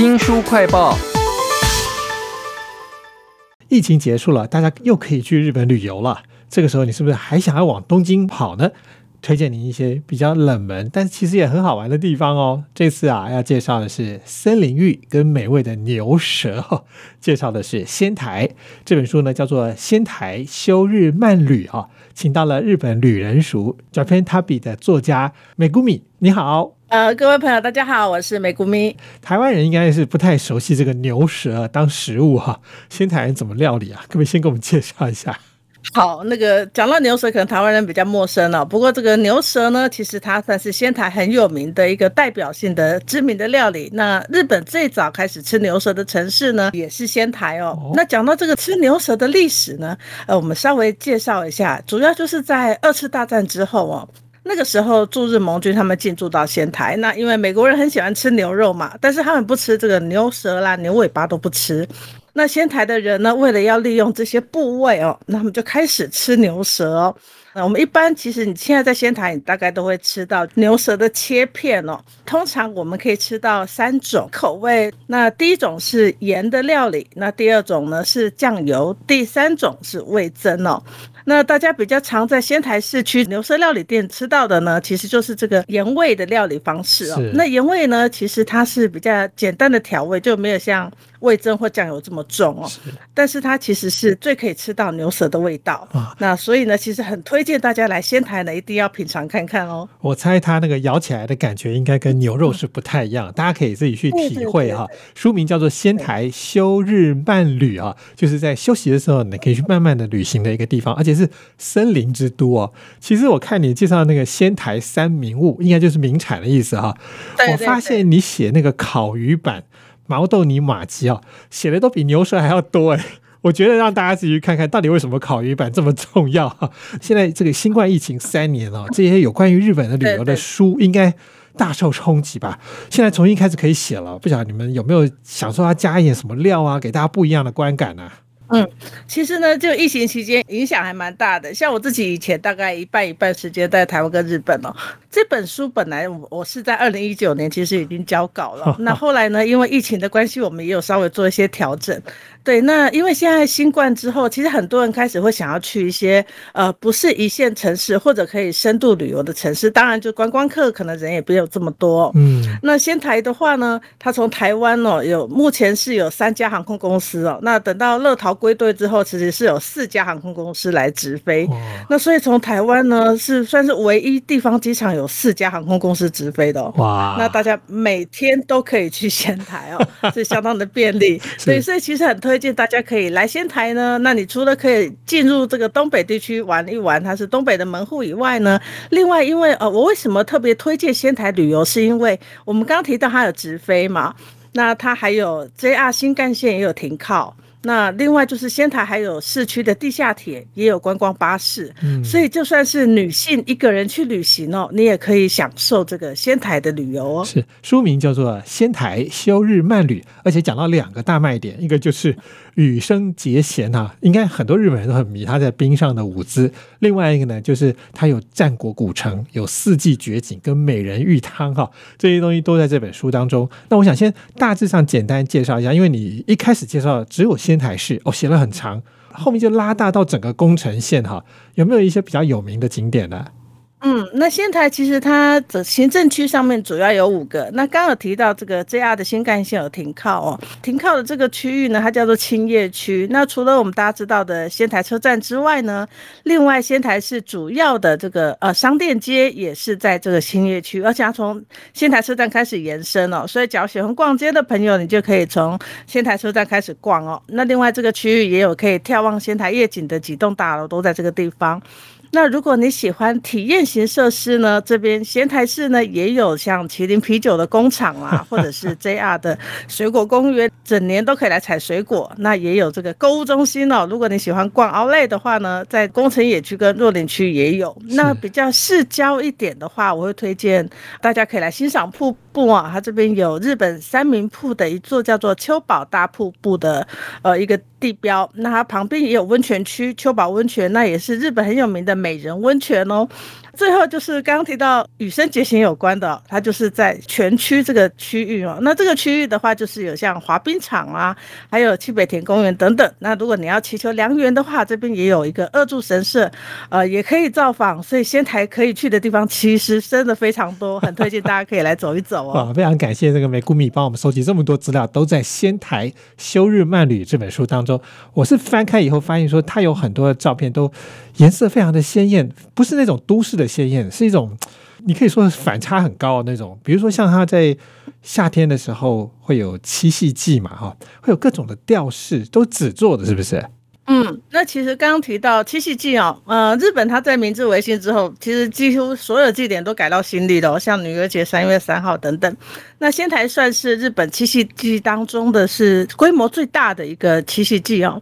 新书快报。疫情结束了，大家又可以去日本旅游了。这个时候，你是不是还想要往东京跑呢？推荐您一些比较冷门，但其实也很好玩的地方哦。这次啊，要介绍的是森林浴跟美味的牛舌。介绍的是仙台这本书呢，叫做《仙台休日漫旅》哈，请到了日本旅人熟 Japan Tabi 的作家美谷米，你好。呃，各位朋友，大家好，我是美谷咪。台湾人应该是不太熟悉这个牛舌当食物哈，仙台人怎么料理啊？可不可以先给我们介绍一下？好，那个讲到牛舌，可能台湾人比较陌生了。不过这个牛舌呢，其实它算是仙台很有名的一个代表性的知名的料理。那日本最早开始吃牛舌的城市呢，也是仙台哦。那讲到这个吃牛舌的历史呢，呃，我们稍微介绍一下，主要就是在二次大战之后哦，那个时候驻日盟军他们进驻到仙台，那因为美国人很喜欢吃牛肉嘛，但是他们不吃这个牛舌啦、牛尾巴都不吃。那仙台的人呢，为了要利用这些部位哦，那他们就开始吃牛舌。那我们一般其实你现在在仙台，你大概都会吃到牛舌的切片哦。通常我们可以吃到三种口味，那第一种是盐的料理，那第二种呢是酱油，第三种是味增哦。那大家比较常在仙台市区牛舌料理店吃到的呢，其实就是这个盐味的料理方式哦。那盐味呢，其实它是比较简单的调味，就没有像味增或酱油这么重哦。是但是它其实是最可以吃到牛舌的味道啊。那所以呢，其实很推荐大家来仙台呢，一定要品尝看看哦。我猜它那个咬起来的感觉应该跟牛肉是不太一样，大家可以自己去体会哈。书名叫做《仙台休日漫旅》啊，就是在休息的时候，你可以去慢慢的旅行的一个地方，而且。是森林之都哦。其实我看你介绍那个仙台三名物，应该就是名产的意思哈。我发现你写那个烤鱼版、毛豆泥马吉哦，写的都比牛舌还要多哎。我觉得让大家自己去看看到底为什么烤鱼版这么重要哈。现在这个新冠疫情三年了，这些有关于日本的旅游的书应该大受冲击吧？现在重新开始可以写了，不晓得你们有没有想说要加一点什么料啊，给大家不一样的观感呢？嗯，其实呢，就疫情期间影响还蛮大的。像我自己以前大概一半一半时间在台湾跟日本哦。这本书本来我我是在二零一九年其实已经交稿了，那后来呢，因为疫情的关系，我们也有稍微做一些调整。对，那因为现在新冠之后，其实很多人开始会想要去一些呃不是一线城市或者可以深度旅游的城市，当然就观光客可能人也不有这么多。嗯，那仙台的话呢，它从台湾哦有目前是有三家航空公司哦，那等到乐桃归队之后，其实是有四家航空公司来直飞。那所以从台湾呢是算是唯一地方机场有四家航空公司直飞的。哇，那大家每天都可以去仙台哦，是相当的便利。所以所以其实很推荐大家可以来仙台呢。那你除了可以进入这个东北地区玩一玩，它是东北的门户以外呢，另外因为呃，我为什么特别推荐仙台旅游，是因为我们刚刚提到它有直飞嘛，那它还有 JR 新干线也有停靠。那另外就是仙台还有市区的地下铁，也有观光巴士，嗯所以就算是女性一个人去旅行哦，你也可以享受这个仙台的旅游哦。是书名叫做《仙台休日慢旅》，而且讲到两个大卖点，一个就是羽生结弦哈，应该很多日本人都很迷他在冰上的舞姿；另外一个呢，就是他有战国古城、有四季绝景跟美人浴汤哈，这些东西都在这本书当中。那我想先大致上简单介绍一下，因为你一开始介绍只有。仙台市哦，写了很长，后面就拉大到整个宫城县哈，有没有一些比较有名的景点呢？嗯，那仙台其实它的行政区上面主要有五个。那刚有提到这个 JR 的新干线有停靠哦，停靠的这个区域呢，它叫做青叶区。那除了我们大家知道的仙台车站之外呢，另外仙台市主要的这个呃商店街也是在这个青叶区，而且它从仙台车站开始延伸哦，所以只要喜欢逛街的朋友，你就可以从仙台车站开始逛哦。那另外这个区域也有可以眺望仙台夜景的几栋大楼，都在这个地方。那如果你喜欢体验型设施呢？这边仙台市呢也有像麒麟啤酒的工厂啊，或者是 JR 的水果公园，整年都可以来采水果。那也有这个购物中心哦。如果你喜欢逛 Outlet 的话呢，在工程野区跟若林区也有。那比较市郊一点的话，我会推荐大家可以来欣赏瀑布啊。它这边有日本三名瀑的一座叫做秋宝大瀑布的呃一个地标。那它旁边也有温泉区秋宝温泉，那也是日本很有名的。美人温泉哦。最后就是刚刚提到与生结弦有关的，它就是在全区这个区域哦。那这个区域的话，就是有像滑冰场啊，还有七北田公园等等。那如果你要祈求良缘的话，这边也有一个二柱神社，呃，也可以造访。所以仙台可以去的地方其实真的非常多，很推荐大家可以来走一走哦。非常感谢这个美谷米帮我们收集这么多资料，都在《仙台休日漫旅》这本书当中。我是翻开以后发现说，它有很多的照片都颜色非常的鲜艳，不是那种都市的鲜艳，是一种。你可以说反差很高的那种，比如说像他在夏天的时候会有七夕祭嘛，哈，会有各种的吊饰，都纸做的，是不是？嗯，那其实刚刚提到七夕祭哦，呃，日本它在明治维新之后，其实几乎所有祭典都改到新历了，像女儿节三月三号等等。那仙台算是日本七夕祭当中的是规模最大的一个七夕祭哦。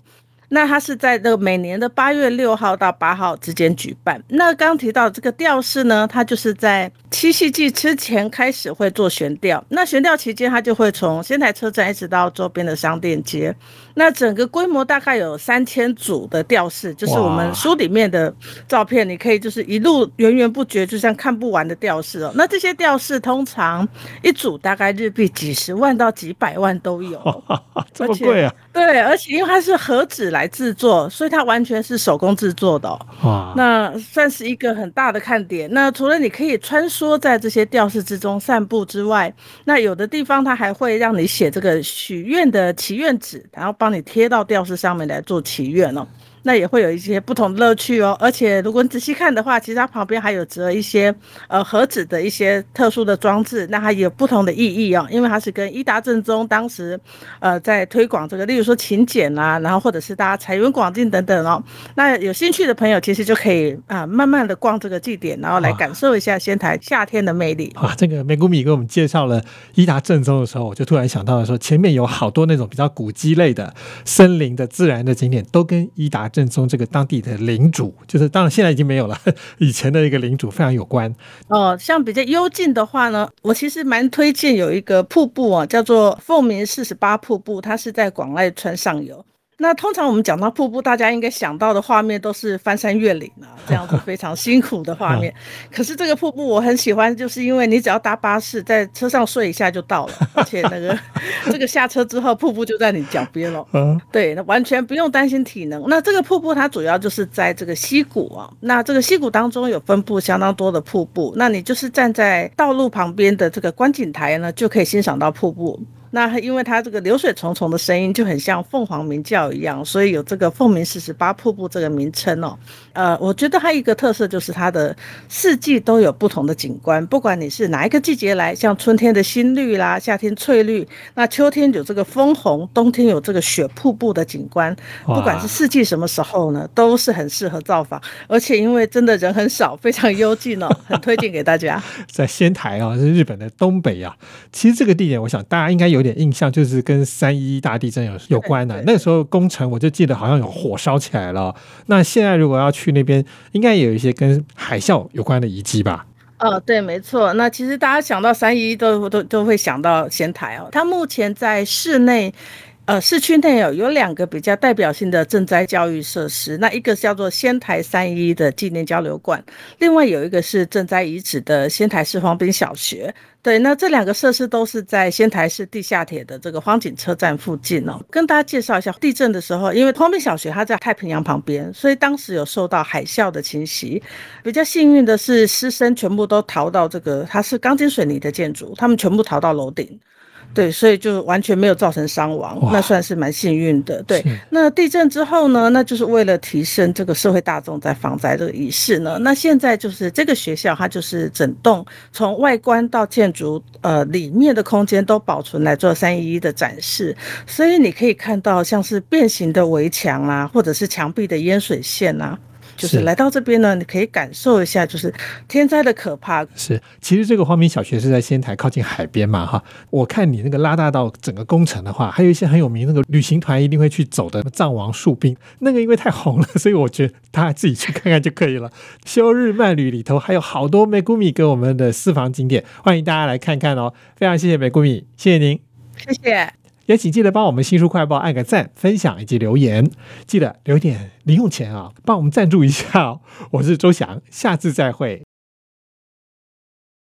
那它是在这个每年的八月六号到八号之间举办。那刚提到这个吊饰呢，它就是在七夕祭之前开始会做悬吊。那悬吊期间，它就会从仙台车站一直到周边的商店街。那整个规模大概有三千组的吊饰，就是我们书里面的照片，你可以就是一路源源不绝，就像看不完的吊饰哦。那这些吊饰通常一组大概日币几十万到几百万都有，这么贵啊？对，而且因为它是盒子来制作，所以它完全是手工制作的。哇，那算是一个很大的看点。那除了你可以穿梭在这些吊饰之中散步之外，那有的地方它还会让你写这个许愿的祈愿纸，然后帮。帮你贴到吊饰上面来做祈愿哦。那也会有一些不同的乐趣哦，而且如果你仔细看的话，其实它旁边还有折一些呃盒子的一些特殊的装置，那它有不同的意义哦，因为它是跟伊达正宗当时呃在推广这个，例如说勤俭啊，然后或者是大家财源广进等等哦。那有兴趣的朋友其实就可以啊慢慢的逛这个祭典，然后来感受一下仙台夏天的魅力哇。这个美谷米给我们介绍了伊达正宗的时候，我就突然想到了说，前面有好多那种比较古迹类的森林的自然的景点，都跟伊达。正宗这个当地的领主，就是当然现在已经没有了，以前的一个领主非常有关哦。像比较幽静的话呢，我其实蛮推荐有一个瀑布啊，叫做凤鸣四十八瀑布，它是在广濑川上游。那通常我们讲到瀑布，大家应该想到的画面都是翻山越岭啊，这样子 非常辛苦的画面。可是这个瀑布我很喜欢，就是因为你只要搭巴士，在车上睡一下就到了，而且那个 这个下车之后，瀑布就在你脚边了。嗯，对，那完全不用担心体能。那这个瀑布它主要就是在这个溪谷啊，那这个溪谷当中有分布相当多的瀑布，那你就是站在道路旁边的这个观景台呢，就可以欣赏到瀑布。那因为它这个流水重重的声音就很像凤凰鸣叫一样，所以有这个凤鸣四十八瀑布这个名称哦。呃，我觉得它一个特色就是它的四季都有不同的景观，不管你是哪一个季节来，像春天的新绿啦，夏天翠绿，那秋天有这个枫红，冬天有这个雪瀑布的景观，不管是四季什么时候呢，都是很适合造访。而且因为真的人很少，非常幽静哦，很推荐给大家。在仙台啊，是日本的东北啊。其实这个地点，我想大家应该有。有点印象，就是跟三一大地震有有关的。那时候工程，我就记得好像有火烧起来了。那现在如果要去那边，应该也有一些跟海啸有关的遗迹吧？哦，对，没错。那其实大家想到三一，都都都会想到仙台哦。它目前在室内。呃，市区内有有两个比较代表性的赈灾教育设施，那一个叫做仙台三一的纪念交流馆，另外有一个是赈灾遗址的仙台市荒滨小学。对，那这两个设施都是在仙台市地下铁的这个荒井车站附近哦。跟大家介绍一下，地震的时候，因为荒滨小学它在太平洋旁边，所以当时有受到海啸的侵袭。比较幸运的是，师生全部都逃到这个，它是钢筋水泥的建筑，他们全部逃到楼顶。对，所以就完全没有造成伤亡，那算是蛮幸运的。对，那地震之后呢，那就是为了提升这个社会大众在防灾这个仪式呢，那现在就是这个学校，它就是整栋从外观到建筑呃里面的空间都保存来做三一一的展示，所以你可以看到像是变形的围墙啊，或者是墙壁的淹水线啊。就是来到这边呢，你可以感受一下，就是天灾的可怕。是，其实这个荒民小学是在仙台靠近海边嘛，哈。我看你那个拉大到整个工程的话，还有一些很有名那个旅行团一定会去走的藏王树冰，那个因为太红了，所以我觉得大家自己去看看就可以了。休日漫旅里头还有好多美谷米给我们的私房景点，欢迎大家来看看哦。非常谢谢美谷米，谢谢您，谢谢。也请记得帮我们新书快报按个赞、分享以及留言，记得留点零用钱啊，帮我们赞助一下哦。我是周翔，下次再会。